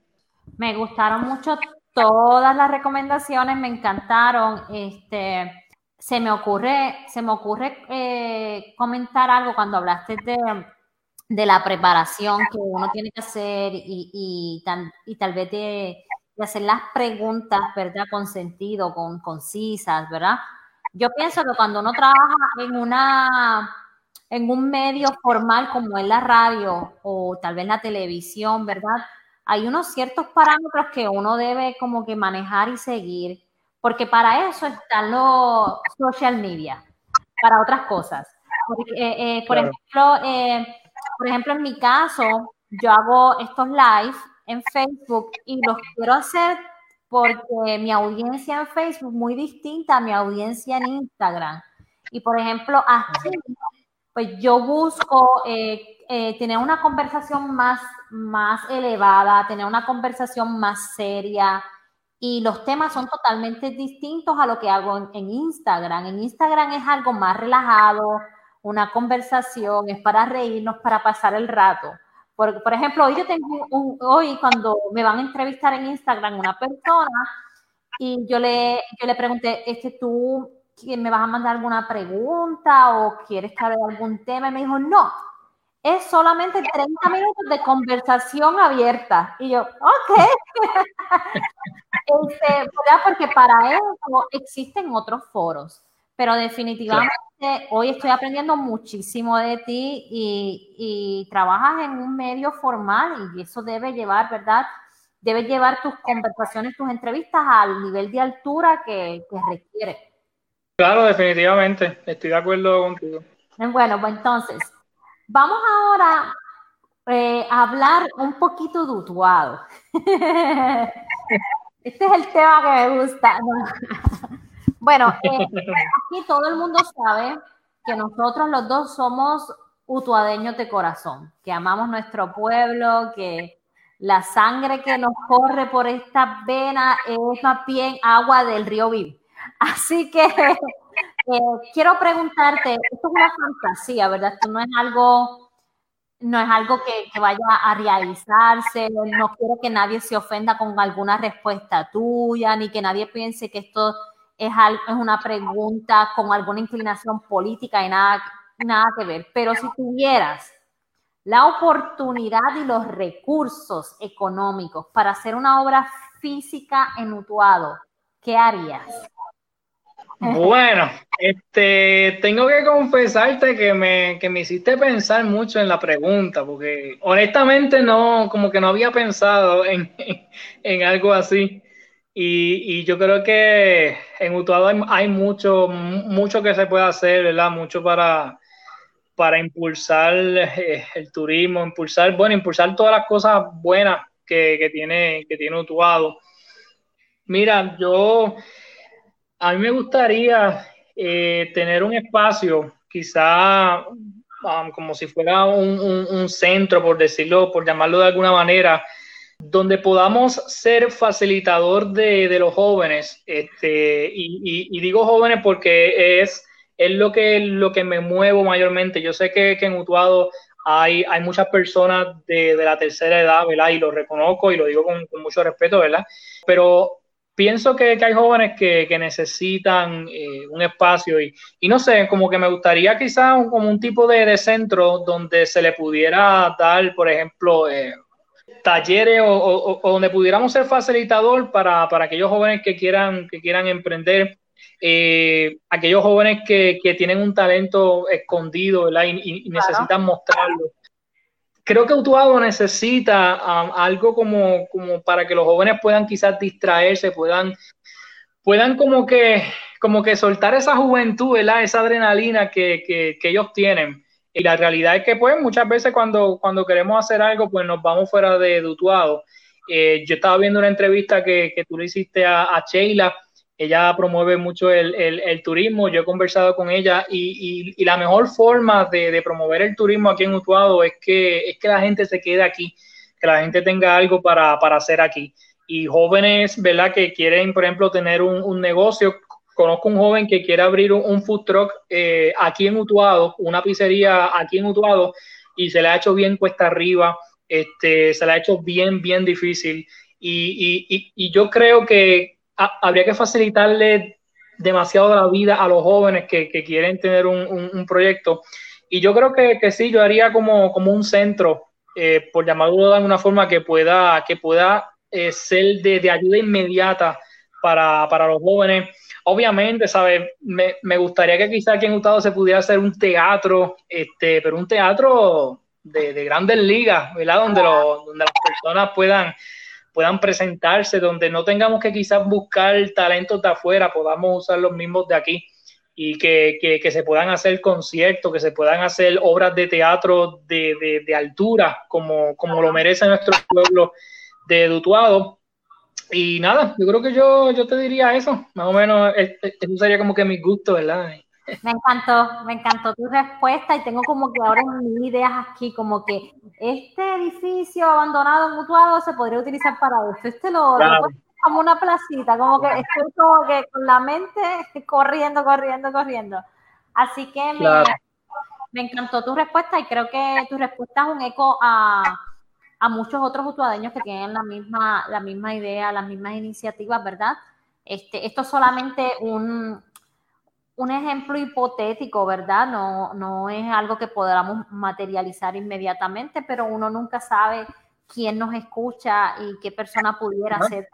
Me gustaron mucho todas las recomendaciones me encantaron. Este, se me ocurre, se me ocurre eh, comentar algo cuando hablaste de, de, la preparación que uno tiene que hacer y, y, y tal vez de, de, hacer las preguntas, ¿verdad? Con sentido, con concisas, ¿verdad? Yo pienso que cuando uno trabaja en una en un medio formal como es la radio o tal vez la televisión, ¿verdad? Hay unos ciertos parámetros que uno debe como que manejar y seguir, porque para eso están los social media, para otras cosas. Porque, eh, eh, por, claro. ejemplo, eh, por ejemplo, en mi caso, yo hago estos live en Facebook y los quiero hacer porque mi audiencia en Facebook es muy distinta a mi audiencia en Instagram. Y por ejemplo, así, pues yo busco eh, eh, tener una conversación más, más elevada, tener una conversación más seria. Y los temas son totalmente distintos a lo que hago en, en Instagram. En Instagram es algo más relajado, una conversación, es para reírnos, para pasar el rato. Por, por ejemplo, hoy yo tengo un, hoy cuando me van a entrevistar en Instagram una persona y yo le, yo le pregunté, este, ¿tú me vas a mandar alguna pregunta o quieres saber algún tema? Y me dijo, no, es solamente 30 minutos de conversación abierta. Y yo, ok. este, porque para eso existen otros foros. pero definitivamente hoy estoy aprendiendo muchísimo de ti y, trabajas en un medio formal y eso debe llevar, ¿verdad? Debe llevar tus conversaciones, tus entrevistas al nivel de altura que, requiere. Claro, definitivamente, estoy de acuerdo contigo. Bueno, pues entonces, vamos ahora eh, a hablar un poquito de Utuado. este es el tema que me gusta. Bueno, eh, aquí todo el mundo sabe que nosotros los dos somos utuadeños de corazón, que amamos nuestro pueblo, que la sangre que nos corre por esta vena es más bien agua del río Viv. Así que eh, quiero preguntarte, esto es una fantasía, ¿verdad? Esto no es algo, no es algo que, vaya a realizarse, no quiero que nadie se ofenda con alguna respuesta tuya, ni que nadie piense que esto es, es una pregunta con alguna inclinación política y nada, nada que ver. Pero si tuvieras la oportunidad y los recursos económicos para hacer una obra física en Utuado, ¿qué harías? Bueno, este, tengo que confesarte que me, que me hiciste pensar mucho en la pregunta, porque honestamente no, como que no había pensado en, en algo así. Y, yo creo que en Utuado hay, mucho, mucho que se puede hacer, ¿verdad? Mucho para, para impulsar eh, el turismo, impulsar, bueno, impulsar todas las cosas buenas que, tiene, que tiene Utuado. Mira, yo, a mí me gustaría eh, tener un espacio, quizá um, como si fuera un, centro, por decirlo, por llamarlo de alguna manera, donde podamos ser facilitador de, los jóvenes, este, y, digo jóvenes porque es, es lo, que, lo que me muevo mayormente. Yo sé que, en Utuado hay, hay muchas personas de, la tercera edad, ¿verdad? Y lo reconozco y lo digo con, mucho respeto, ¿verdad? Pero pienso que, hay jóvenes que, necesitan eh, un espacio y, no sé, como que me gustaría quizás como un tipo de, centro donde se le pudiera dar, por ejemplo, eh, talleres o, donde pudiéramos ser facilitador para, aquellos jóvenes que quieran, que quieran emprender, eh, aquellos jóvenes que, tienen un talento escondido y, necesitan mostrarlo. Creo que Utuado necesita um, algo como, como para que los jóvenes puedan quizás distraerse, puedan, puedan como que, como que soltar esa juventud, esa adrenalina que ellos tienen. Y la realidad es que, pues, muchas veces cuando, cuando queremos hacer algo, pues nos vamos fuera de Dutuado. Eh, yo estaba viendo una entrevista que, que tú le hiciste a Sheila. Ella promueve mucho el, el, turismo. Yo he conversado con ella y, y, la mejor forma de, promover el turismo aquí en Utuado es que, es que la gente se quede aquí, que la gente tenga algo para, para hacer aquí. Y jóvenes, ¿verdad? Que quieren, por ejemplo, tener un, un negocio, conozco un joven que quiere abrir un, food truck eh, aquí en Utuado, una pizzería aquí en Utuado, y se le ha hecho bien cuesta arriba, este, se le ha hecho bien, bien difícil. Y, yo creo que habría que facilitarle demasiado la vida a los jóvenes que, quieren tener un, proyecto. Y yo creo que, sí, yo haría como, como un centro, eh, por llamarlo de alguna forma, que pueda, que pueda eh, ser de, ayuda inmediata para, para los jóvenes Obviamente, ¿sabes? Me, me, gustaría que quizá aquí en Gustavo se pudiera hacer un teatro, este, pero un teatro de, de grandes ligas, ¿verdad? Donde, donde las personas puedan, puedan presentarse, donde no tengamos que quizás buscar talentos de afuera, podamos usar los mismos de aquí y que, que, se puedan hacer conciertos, que se puedan hacer obras de teatro de, de, de altura, como, como lo merece nuestro pueblo de Dutuado y nada, yo creo que yo, yo te diría eso, más o menos, eso sería como que mi gusto, ¿verdad? Me encantó, me encantó tu respuesta y tengo como que ahora mil ideas aquí, como que este edificio abandonado, mutuado, se podría utilizar para esto, este lo, como una placita, como que estoy como que con la mente corriendo, corriendo, corriendo. Así que me, me encantó tu respuesta y creo que tu respuesta es un eco a a muchos otros utuadeños que tienen la misma, la misma idea, las mismas iniciativas, ¿verdad? Este, esto es solamente un, un ejemplo hipotético, ¿verdad? No, no es algo que podamos materializar inmediatamente, pero uno nunca sabe quién nos escucha y qué persona pudiera hacer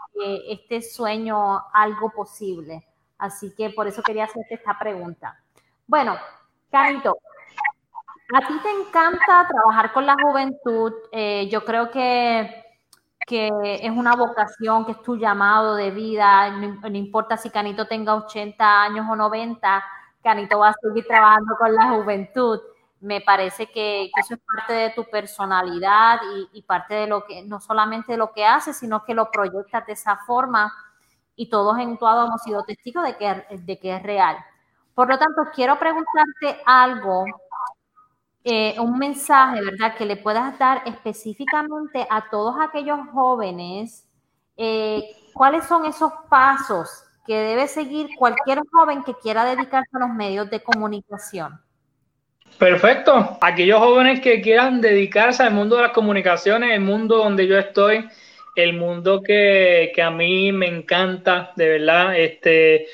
este sueño algo posible. Así que por eso quería hacerte esta pregunta. Bueno, Canito, a ti te encanta trabajar con la juventud. Eh, yo creo que, que, es una vocación, que es tu llamado de vida. No, importa si Canito tenga 80 años o 90, Canito va a seguir trabajando con la juventud. Me parece que, eso es parte de tu personalidad y, parte de lo que, no solamente de lo que haces, sino que lo proyectas de esa forma. Y todos en todo hemos sido testigos de que, de que es real. Por lo tanto, quiero preguntarte algo eh, un mensaje, ¿verdad?, que le puedas dar específicamente a todos aquellos jóvenes, eh, ¿cuáles son esos pasos que debe seguir cualquier joven que quiera dedicarse a los medios de comunicación? Perfecto. Aquellos jóvenes que quieran dedicarse al mundo de las comunicaciones, el mundo donde yo estoy, el mundo que, que a mí me encanta, de verdad. Este,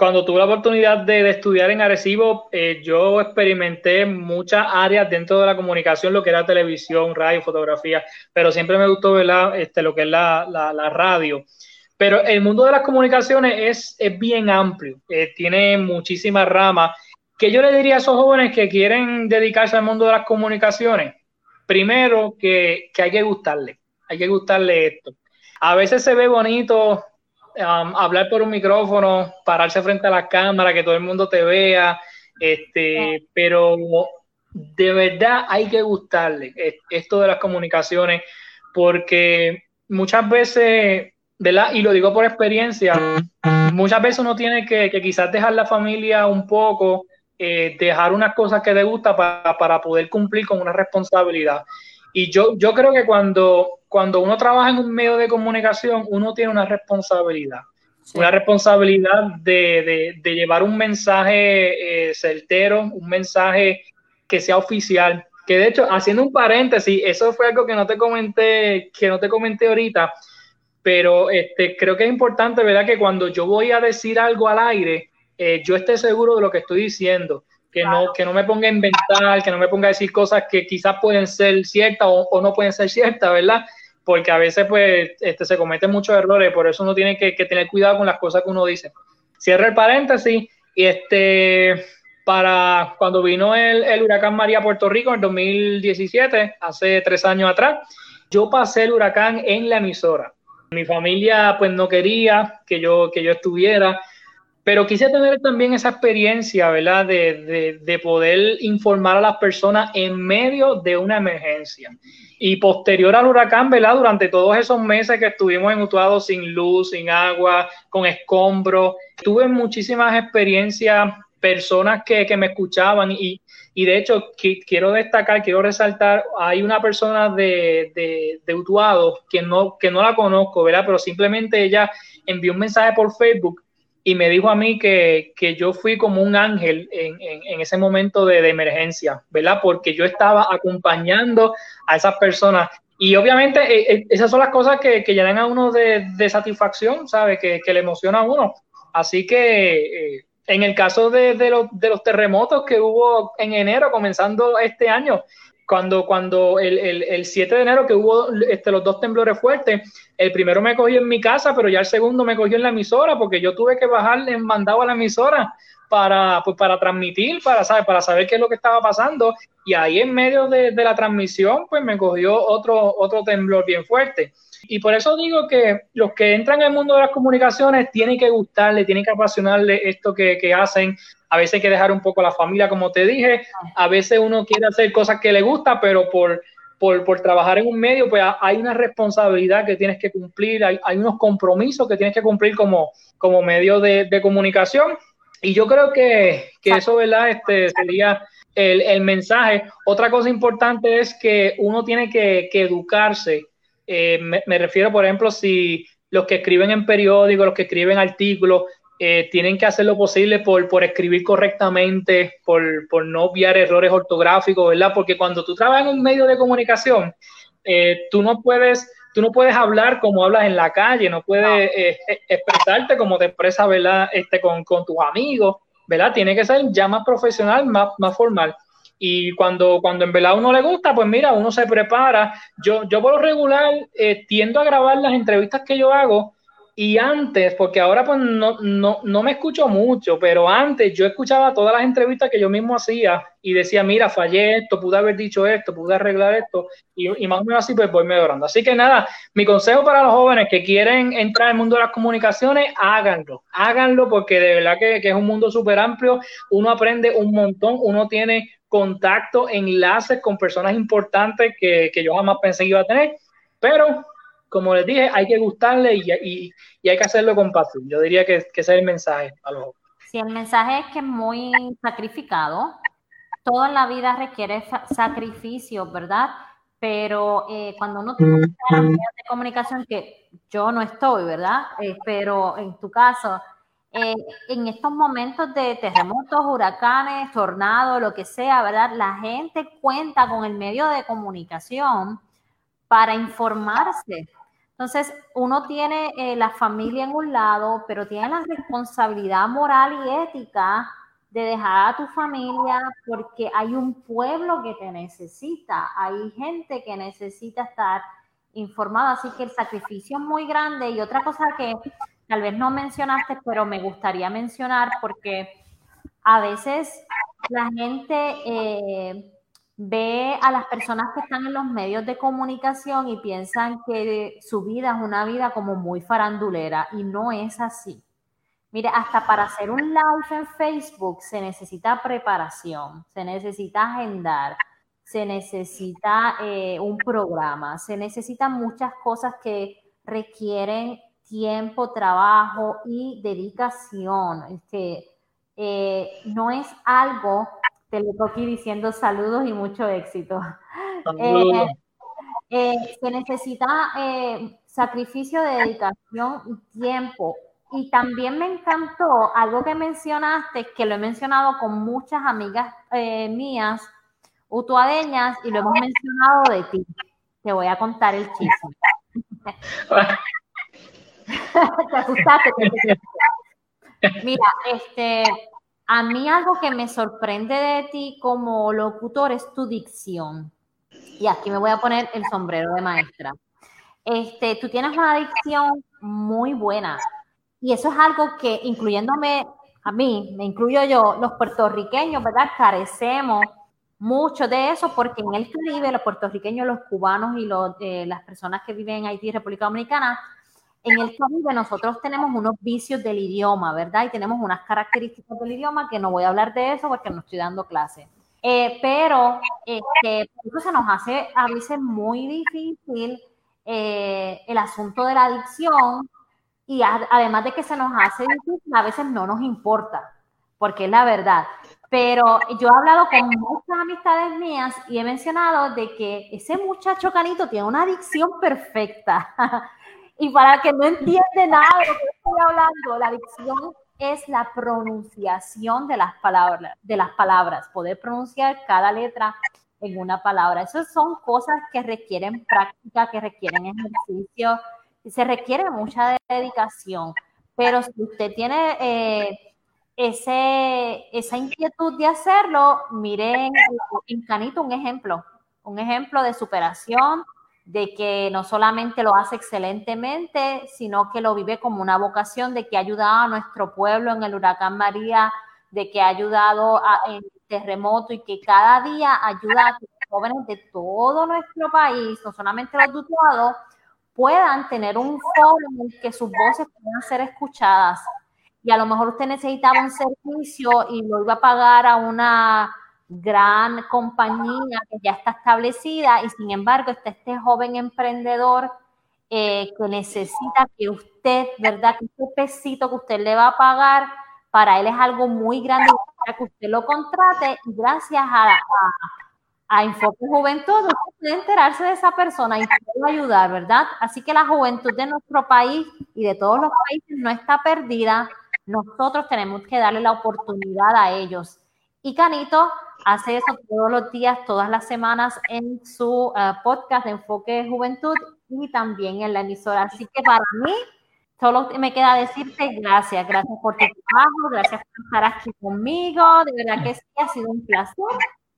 cuando tuve la oportunidad de, estudiar en Arecibo, eh, yo experimenté muchas áreas dentro de la comunicación, lo que era televisión, radio, fotografía, pero siempre me gustó ¿verdad? Este, lo que es la, radio. Pero el mundo de las comunicaciones es, es bien amplio, eh, tiene muchísimas ramas. ¿Qué yo le diría a esos jóvenes que quieren dedicarse al mundo de las comunicaciones? Primero, que hay que gustarle, hay que gustarle esto. A veces se ve bonito Um, hablar por un micrófono, pararse frente a la cámara, que todo el mundo te vea, este, pero de verdad hay que gustarle esto de las comunicaciones, porque muchas veces, ¿verdad? Y lo digo por experiencia, muchas veces uno tiene que, quizás dejar la familia un poco, eh, dejar unas cosas que le gusta para, para poder cumplir con una responsabilidad. Y yo, yo creo que cuando, cuando uno trabaja en un medio de comunicación, uno tiene una responsabilidad. Una responsabilidad de, de, llevar un mensaje eh, certero, un mensaje que sea oficial. Que de hecho, haciendo un paréntesis, eso fue algo que no te comenté, que no te comenté ahorita, pero este, creo que es importante, ¿verdad? Que cuando yo voy a decir algo al aire, eh, yo esté seguro de lo que estoy diciendo que no, que no me ponga a inventar, que no me ponga a decir cosas que quizás pueden ser ciertas o, no pueden ser ciertas, ¿verdad? Porque a veces pues este, se cometen muchos errores, por eso uno tiene que, tener cuidado con las cosas que uno dice. Cierra el paréntesis y este, para cuando vino el, el huracán María a Puerto Rico en 2017, hace tres años atrás, yo pasé el huracán en la emisora. Mi familia pues no quería que yo, que yo estuviera, pero quise tener también esa experiencia, ¿verdad? De, de, poder informar a las personas en medio de una emergencia. Y posterior al huracán, ¿verdad? Durante todos esos meses que estuvimos en Utuado sin luz, sin agua, con escombros, tuve muchísimas experiencias, personas que, que me escuchaban y, y de hecho quiero destacar, quiero resaltar, hay una persona de, de, de Utuado que no, que no la conozco, ¿verdad? Pero simplemente ella envió un mensaje por Facebook y me dijo a mí que, que yo fui como un ángel en, en, ese momento de, emergencia, ¿verdad? Porque yo estaba acompañando a esas personas. Y obviamente eh, eh, esas son las cosas que, que, llenan a uno de, de satisfacción, ¿sabe? Que, que, le emociona a uno. Así que eh, en el caso de, de, los, de los terremotos que hubo en enero, comenzando este año, cuando, cuando el, el, el, 7 de enero que hubo este, los dos temblores fuertes, el primero me cogió en mi casa, pero ya el segundo me cogió en la emisora, porque yo tuve que bajarle mandado a la emisora para, pues, para transmitir, para saber, para saber qué es lo que estaba pasando. Y ahí en medio de, de la transmisión, pues me cogió otro, otro temblor bien fuerte. Y por eso digo que los que entran al mundo de las comunicaciones tienen que gustarle, tienen que apasionarle esto que, que hacen, a veces hay que dejar un poco la familia, como te dije, a veces uno quiere hacer cosas que le gusta, pero por, por, por trabajar en un medio, pues hay una responsabilidad que tienes que cumplir, hay, hay unos compromisos que tienes que cumplir como, como medio de, de comunicación. Y yo creo que, que eso, ¿verdad? Este sería el, el, mensaje. Otra cosa importante es que uno tiene que, que educarse. Eh, me, me, refiero, por ejemplo, si los que escriben en periódicos, los que escriben artículos, eh, tienen que hacer lo posible por, por escribir correctamente, por, por, no obviar errores ortográficos, ¿verdad? Porque cuando tú trabajas en un medio de comunicación, eh, tú no puedes tú no puedes hablar como hablas en la calle, no puedes eh, expresarte como te expresas, ¿verdad? Este, con, con, tus amigos, ¿verdad? Tiene que ser ya más profesional, más, más formal. Y cuando, cuando en verdad uno le gusta, pues mira, uno se prepara. Yo, yo por lo regular tiendo a grabar las entrevistas que yo hago y antes, porque ahora pues no, no, no, me escucho mucho, pero antes yo escuchaba todas las entrevistas que yo mismo hacía y decía, mira, fallé esto, pude haber dicho esto, pude arreglar esto, y, más o menos así pues voy mejorando. Así que nada, mi consejo para los jóvenes que quieren entrar en el mundo de las comunicaciones, háganlo, háganlo porque de verdad que, que es un mundo súper amplio, uno aprende un montón, uno tiene contacto, enlaces con personas importantes que, que yo jamás pensé que iba a tener, pero como les dije, hay que gustarle y, hay que hacerlo con pasión. Yo diría que, ese es el mensaje a los Sí, el mensaje es que es muy sacrificado. Todo en la vida requiere sacrificio, ¿verdad? Pero eh, cuando uno tiene medios de comunicación, que yo no estoy, ¿verdad? Eh, pero en tu caso, eh, en estos momentos de terremotos, huracanes, tornados, lo que sea, ¿verdad? La gente cuenta con el medio de comunicación para informarse entonces, uno tiene eh, la familia en un lado, pero tiene la responsabilidad moral y ética de dejar a tu familia porque hay un pueblo que te necesita, hay gente que necesita estar informada, así que el sacrificio es muy grande. Y otra cosa que tal vez no mencionaste, pero me gustaría mencionar porque a veces la gente... Eh, ve a las personas que están en los medios de comunicación y piensan que su vida es una vida como muy farandulera y no es así. Mire, hasta para hacer un live en Facebook se necesita preparación, se necesita agendar, se necesita eh, un programa, se necesitan muchas cosas que requieren tiempo, trabajo y dedicación. Este, eh, no es algo aquí diciendo saludos y mucho éxito. Eh, eh, se necesita sacrificio de dedicación y tiempo. Y también me encantó algo que mencionaste, que lo he mencionado con muchas amigas mías, utuadeñas, y lo hemos mencionado de ti. Te voy a contar el chisme. te asustaste. Mira, este, a mí algo que me sorprende de ti como locutor es tu dicción. Y aquí me voy a poner el sombrero de maestra. Este, tú tienes una dicción muy buena. Y eso es algo que, incluyéndome a mí, me incluyo yo, los puertorriqueños, ¿verdad? Carecemos mucho de eso porque en el Caribe, los puertorriqueños, los cubanos y los, eh, las personas que viven en Haití y República Dominicana en el Caribe nosotros tenemos unos vicios del idioma, ¿verdad? Y tenemos unas características del idioma que no voy a hablar de eso porque no estoy dando clase. Eh, pero este, eso se nos hace a veces muy difícil eh, el asunto de la adicción y además de que se nos hace difícil, a veces no nos importa, porque es la verdad. Pero yo he hablado con muchas amistades mías y he mencionado de que ese muchacho canito tiene una adicción perfecta. Y para que no entiende nada de lo que estoy hablando, la dicción es la pronunciación de las palabras, de las palabras, poder pronunciar cada letra en una palabra. Esas son cosas que requieren práctica, que requieren ejercicio, y se requiere mucha dedicación. Pero si usted tiene eh, ese, esa inquietud de hacerlo, miren en Canito un ejemplo, un ejemplo de superación, de que no solamente lo hace excelentemente, sino que lo vive como una vocación, de que ha ayudado a nuestro pueblo en el huracán María, de que ha ayudado a, en terremoto y que cada día ayuda a que los jóvenes de todo nuestro país, no solamente los dutuados, puedan tener un foro en el que sus voces puedan ser escuchadas. Y a lo mejor usted necesitaba un servicio y lo iba a pagar a una gran compañía que ya está establecida y sin embargo está este joven emprendedor eh, que necesita que usted, ¿verdad? Que este pesito que usted le va a pagar, para él es algo muy grande para que usted lo contrate y gracias a, a, Enfoque Juventud usted puede enterarse de esa persona y puede ayudar, ¿verdad? Así que la juventud de nuestro país y de todos los países no está perdida. Nosotros tenemos que darle la oportunidad a ellos. Y Canito hace eso todos los días, todas las semanas en su eh, podcast de Enfoque Juventud y también en la emisora. Así que para mí, solo me queda decirte gracias, gracias por tu trabajo, gracias por estar aquí conmigo, de verdad que sí, ha sido un placer.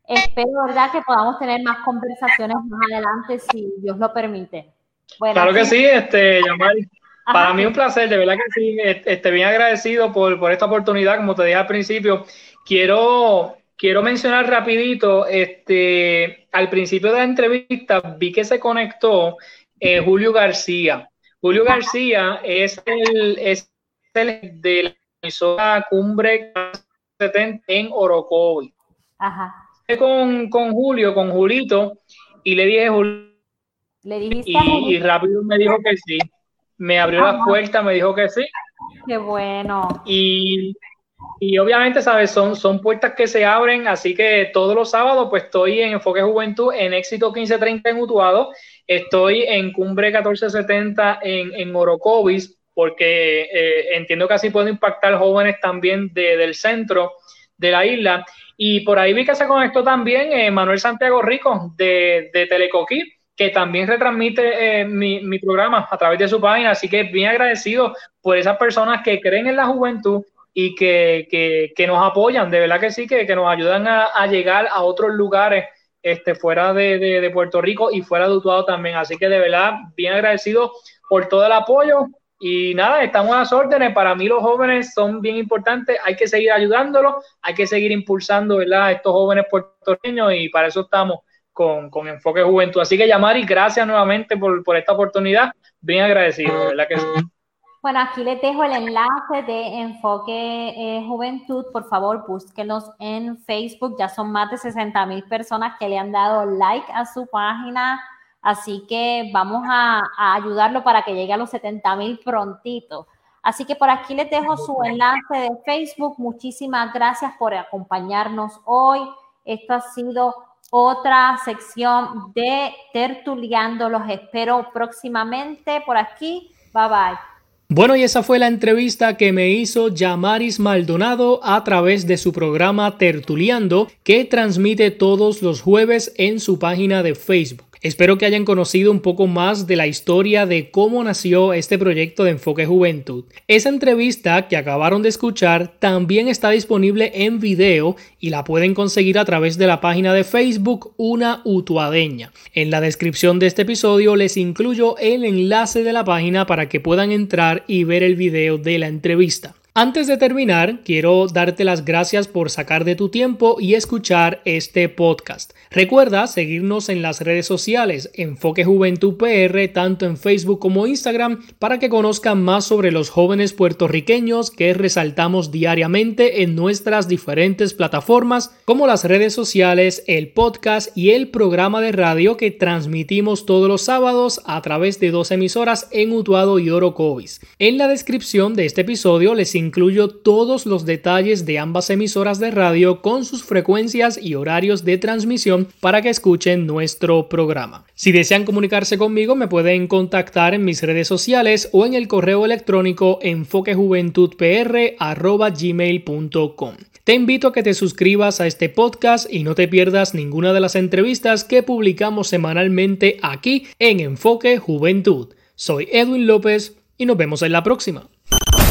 Espero, verdad, que podamos tener más conversaciones más adelante, si Dios lo permite. claro que sí, este, Yamari. Para mí un placer, de verdad que sí, estoy bien agradecido por, por esta oportunidad, como te dije al principio. Quiero, quiero mencionar rapidito, este, al principio de la entrevista vi que se conectó eh, Julio García. Julio García es el, es el de la emisora Cumbre 70 en Orocovi. Ajá. Con, con Julio, con Julito, y le dije, Julio, ¿Le y, y rápido me dijo que sí me abrió la puerta, me dijo que sí. Qué bueno. Y, y, obviamente, ¿sabes? Son, son puertas que se abren, así que todos los sábados pues estoy en Enfoque Juventud, en Éxito 1530 en Utuado, estoy en Cumbre 1470 en, en Orocovis, porque eh, entiendo que así puedo impactar jóvenes también de, del centro de la isla. Y por ahí vi que se conectó también eh, Manuel Santiago Rico de, de Telecoquí que también retransmite eh, mi, programa a través de su página. Así que bien agradecido por esas personas que creen en la juventud y que, nos apoyan. De verdad que sí, que, nos ayudan a, llegar a otros lugares este, fuera de, Puerto Rico y fuera de Utuado también. Así que de verdad, bien agradecido por todo el apoyo. Y nada, estamos a las órdenes. Para mí los jóvenes son bien importantes. Hay que seguir ayudándolos, hay que seguir impulsando ¿verdad? a estos jóvenes puertorriqueños y para eso estamos con, con Enfoque Juventud. Así que, Yamari, gracias nuevamente por, por esta oportunidad. Bien agradecido, ¿verdad que sí? Bueno, aquí les dejo el enlace de Enfoque eh, Juventud. Por favor, búsquenos en Facebook. Ya son más de 60 mil personas que le han dado like a su página. Así que vamos a, ayudarlo para que llegue a los 70 mil prontito. Así que por aquí les dejo su enlace de Facebook. Muchísimas gracias por acompañarnos hoy. Esto ha sido otra sección de Tertuliando. Los espero próximamente por aquí. Bye bye. Bueno, y esa fue la entrevista que me hizo Yamaris Maldonado a través de su programa Tertuliando, que transmite todos los jueves en su página de Facebook. Espero que hayan conocido un poco más de la historia de cómo nació este proyecto de Enfoque Juventud. Esa entrevista que acabaron de escuchar también está disponible en video y la pueden conseguir a través de la página de Facebook Una Utuadeña. En la descripción de este episodio les incluyo el enlace de la página para que puedan entrar y ver el video de la entrevista. Antes de terminar, quiero darte las gracias por sacar de tu tiempo y escuchar este podcast. Recuerda seguirnos en las redes sociales Enfoque Juventud PR, tanto en Facebook como Instagram, para que conozcan más sobre los jóvenes puertorriqueños que resaltamos diariamente en nuestras diferentes plataformas, como las redes sociales, el podcast y el programa de radio que transmitimos todos los sábados a través de dos emisoras en Utuado y Orocovis. En la descripción de este episodio les incluyo todos los detalles de ambas emisoras de radio con sus frecuencias y horarios de transmisión para que escuchen nuestro programa. Si desean comunicarse conmigo me pueden contactar en mis redes sociales o en el correo electrónico enfoquejuventudpr@gmail.com. Te invito a que te suscribas a este podcast y no te pierdas ninguna de las entrevistas que publicamos semanalmente aquí en Enfoque Juventud. Soy Edwin López y nos vemos en la próxima.